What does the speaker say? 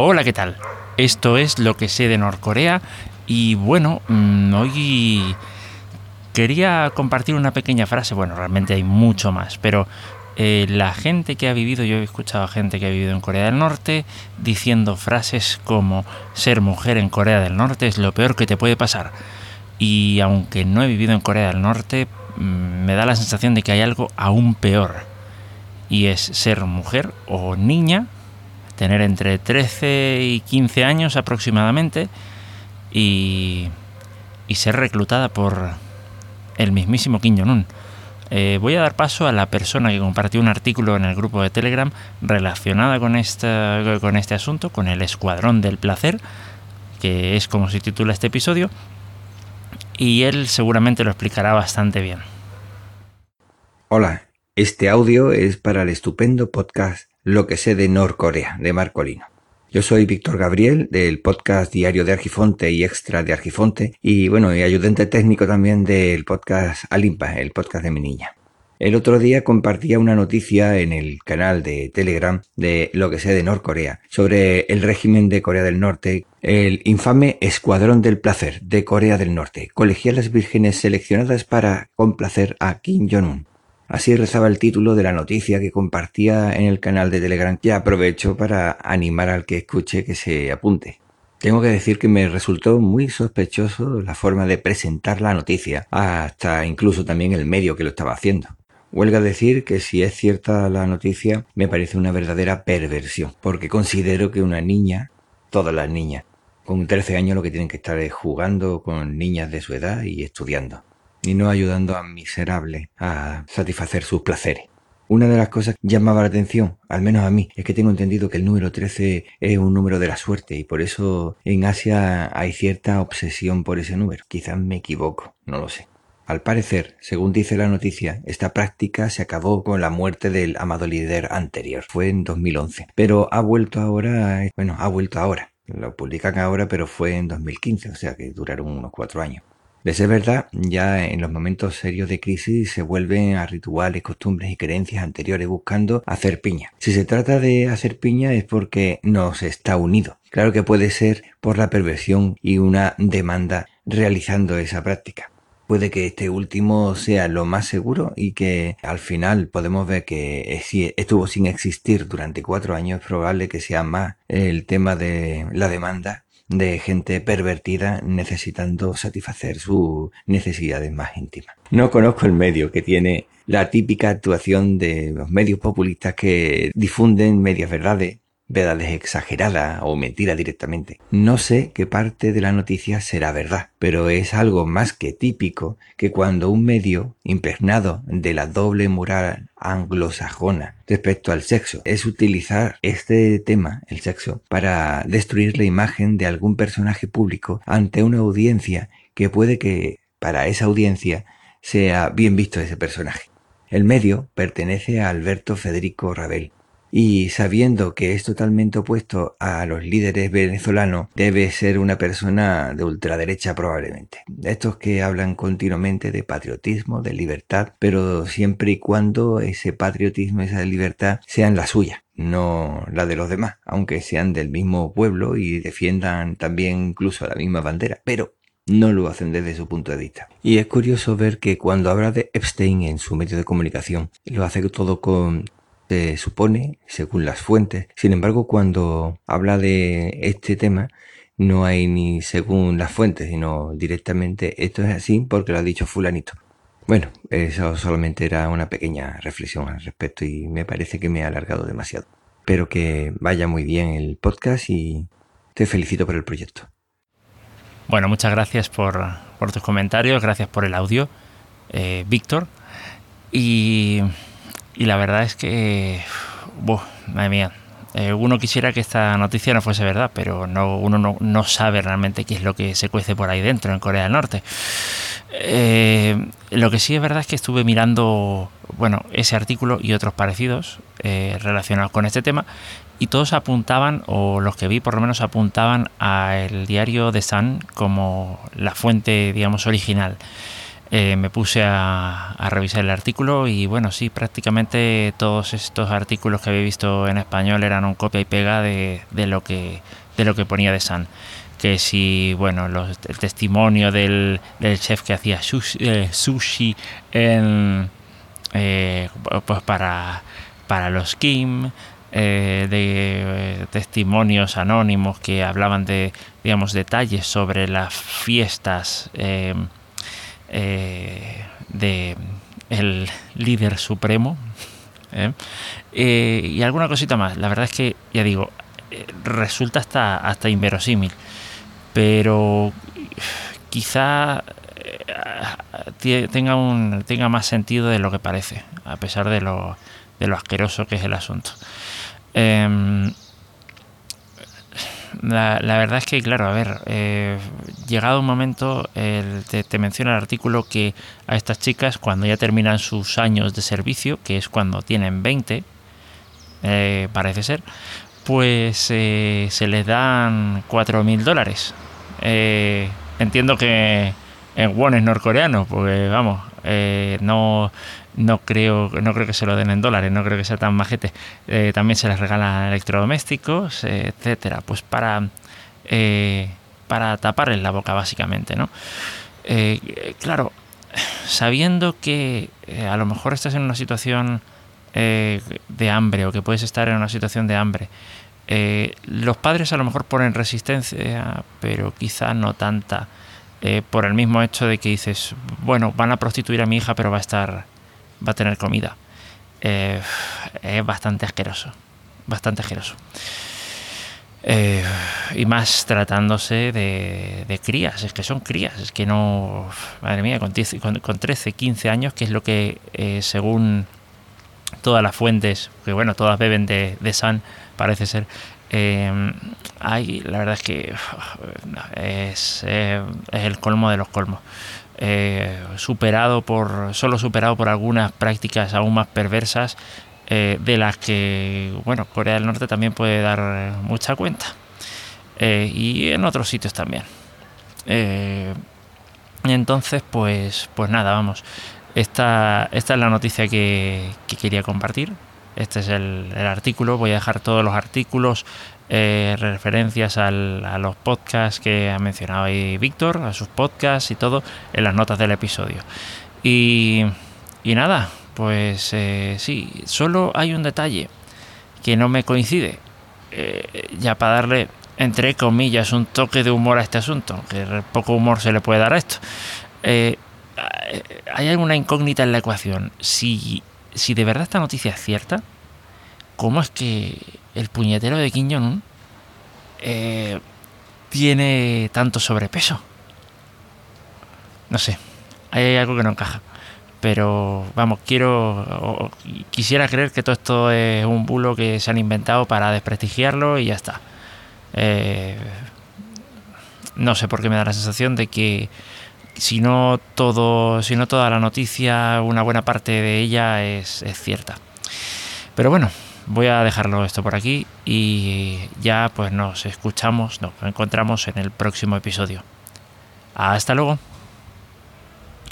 Hola, ¿qué tal? Esto es lo que sé de Norcorea y bueno, mm, hoy quería compartir una pequeña frase, bueno, realmente hay mucho más, pero eh, la gente que ha vivido, yo he escuchado a gente que ha vivido en Corea del Norte diciendo frases como ser mujer en Corea del Norte es lo peor que te puede pasar. Y aunque no he vivido en Corea del Norte, mm, me da la sensación de que hay algo aún peor. Y es ser mujer o niña, tener entre 13 y 15 años aproximadamente, y, y ser reclutada por el mismísimo Kim Jong-un. Eh, voy a dar paso a la persona que compartió un artículo en el grupo de Telegram relacionada con, esta, con este asunto, con el Escuadrón del Placer, que es como se titula este episodio, y él seguramente lo explicará bastante bien. Hola, este audio es para el estupendo podcast Lo que sé de Norcorea, de Marcolino. Yo soy Víctor Gabriel del podcast Diario de Argifonte y Extra de Argifonte y bueno, ayudante técnico también del podcast Alimpa, el podcast de mi niña. El otro día compartía una noticia en el canal de Telegram de lo que sé de Norcorea sobre el régimen de Corea del Norte, el infame Escuadrón del Placer de Corea del Norte, colegialas vírgenes seleccionadas para complacer a Kim Jong-un. Así rezaba el título de la noticia que compartía en el canal de Telegram y aprovecho para animar al que escuche que se apunte. Tengo que decir que me resultó muy sospechoso la forma de presentar la noticia, hasta incluso también el medio que lo estaba haciendo. Huelga decir que si es cierta la noticia, me parece una verdadera perversión, porque considero que una niña, todas las niñas, con 13 años lo que tienen que estar es jugando con niñas de su edad y estudiando y no ayudando a miserable a satisfacer sus placeres. Una de las cosas que llamaba la atención, al menos a mí, es que tengo entendido que el número 13 es un número de la suerte y por eso en Asia hay cierta obsesión por ese número. Quizás me equivoco, no lo sé. Al parecer, según dice la noticia, esta práctica se acabó con la muerte del amado líder anterior. Fue en 2011. Pero ha vuelto ahora, bueno, ha vuelto ahora. Lo publican ahora, pero fue en 2015, o sea que duraron unos cuatro años. De ser verdad, ya en los momentos serios de crisis se vuelven a rituales, costumbres y creencias anteriores buscando hacer piña. Si se trata de hacer piña es porque nos está unido. Claro que puede ser por la perversión y una demanda realizando esa práctica. Puede que este último sea lo más seguro y que al final podemos ver que si estuvo sin existir durante cuatro años, es probable que sea más el tema de la demanda de gente pervertida necesitando satisfacer sus necesidades más íntimas. No conozco el medio que tiene la típica actuación de los medios populistas que difunden medias verdades verdades exageradas o mentiras directamente. No sé qué parte de la noticia será verdad, pero es algo más que típico que cuando un medio impregnado de la doble moral anglosajona respecto al sexo es utilizar este tema, el sexo, para destruir la imagen de algún personaje público ante una audiencia que puede que para esa audiencia sea bien visto ese personaje. El medio pertenece a Alberto Federico Rabel, y sabiendo que es totalmente opuesto a los líderes venezolanos, debe ser una persona de ultraderecha probablemente. Estos que hablan continuamente de patriotismo, de libertad, pero siempre y cuando ese patriotismo, esa libertad sean la suya no la de los demás, aunque sean del mismo pueblo y defiendan también incluso la misma bandera, pero no lo hacen desde su punto de vista. Y es curioso ver que cuando habla de Epstein en su medio de comunicación, lo hace todo con se supone, según las fuentes. Sin embargo, cuando habla de este tema, no hay ni según las fuentes, sino directamente esto es así porque lo ha dicho fulanito. Bueno, eso solamente era una pequeña reflexión al respecto y me parece que me ha alargado demasiado. Espero que vaya muy bien el podcast y te felicito por el proyecto. Bueno, muchas gracias por, tus comentarios, gracias por el audio, eh, Víctor. Y y la verdad es que, madre mía, eh, uno quisiera que esta noticia no fuese verdad, pero no, uno no, sabe realmente qué es lo que se cuece por ahí dentro, en Corea del Norte. Eh, lo que sí es verdad es que estuve mirando, bueno, ese artículo y otros parecidos eh, relacionados con este tema, y todos apuntaban, o los que vi por lo menos apuntaban al diario The Sun como la fuente, digamos, original. Eh, me puse a, revisar el artículo y bueno, sí, prácticamente todos estos artículos que había visto en español eran un copia y pega de, lo, que, de lo que ponía de San. Que si, bueno, el testimonio del, chef que hacía sushi, en, pues para, para los Kim, eh, de testimonios anónimos que hablaban de, digamos, detalles sobre las fiestas eh, eh, de el líder supremo y alguna cosita más. La verdad es que, ya digo, resulta hasta, hasta inverosímil, pero quizá tenga, un, tenga más sentido de lo que parece, a pesar de lo, de lo asqueroso que es el asunto. Em, la, verdad es que, claro, a ver, eh, llegado un momento, te, menciona el artículo que a estas chicas, cuando ya terminan sus años de servicio, que es cuando tienen 20, eh, parece ser, pues eh, se les dan 4.000 dólares. entiendo que en wones norcoreanos, porque vamos, no no creo, no creo que se lo den en dólares, no creo que sea tan majete. Eh, también se les regalan electrodomésticos, eh, etcétera, pues para, eh, para taparles la boca básicamente, ¿no? claro, sabiendo que a lo mejor estás en una situación de hambre o que puedes estar en una situación de hambre, los padres a lo mejor ponen resistencia, pero quizá no tanta. Por el mismo hecho de que dices, bueno, van a prostituir a mi hija, pero va a estar va a tener comida. Eh, es bastante asqueroso, bastante asqueroso. Eh, y más tratándose de, crías, es que son crías, es que no, madre mía, con, con 13, 15 años, que es lo que eh, según todas las fuentes, que bueno, todas beben de, de San, parece ser, hay, la verdad es que es, es el colmo de los colmos. Eh, superado por solo superado por algunas prácticas aún más perversas eh, de las que bueno Corea del Norte también puede dar mucha cuenta. Eh, y en otros sitios también. Entonces pues pues nada vamos. Esta, esta es la noticia que, quería compartir este es el, artículo voy a dejar todos los artículos eh, referencias a los podcasts que ha mencionado ahí Víctor, a sus podcasts y todo en las notas del episodio. Y, nada, pues eh, sí, solo hay un detalle que no me coincide. Eh, ya para darle, entre comillas, un toque de humor a este asunto, que poco humor se le puede dar a esto. hay alguna incógnita en la ecuación. Si, si de verdad esta noticia es cierta, ¿cómo es que el puñetero de Kim Jong-un eh, tiene tanto sobrepeso? No sé, hay algo que no encaja. Pero vamos, quiero. quisiera creer que todo esto es un bulo que se han inventado para desprestigiarlo y ya está. Eh, no sé por qué me da la sensación de que si no todo, si no toda la noticia, una buena parte de ella es cierta. Pero bueno, voy a dejarlo esto por aquí y ya pues nos escuchamos, nos encontramos en el próximo episodio. Hasta luego.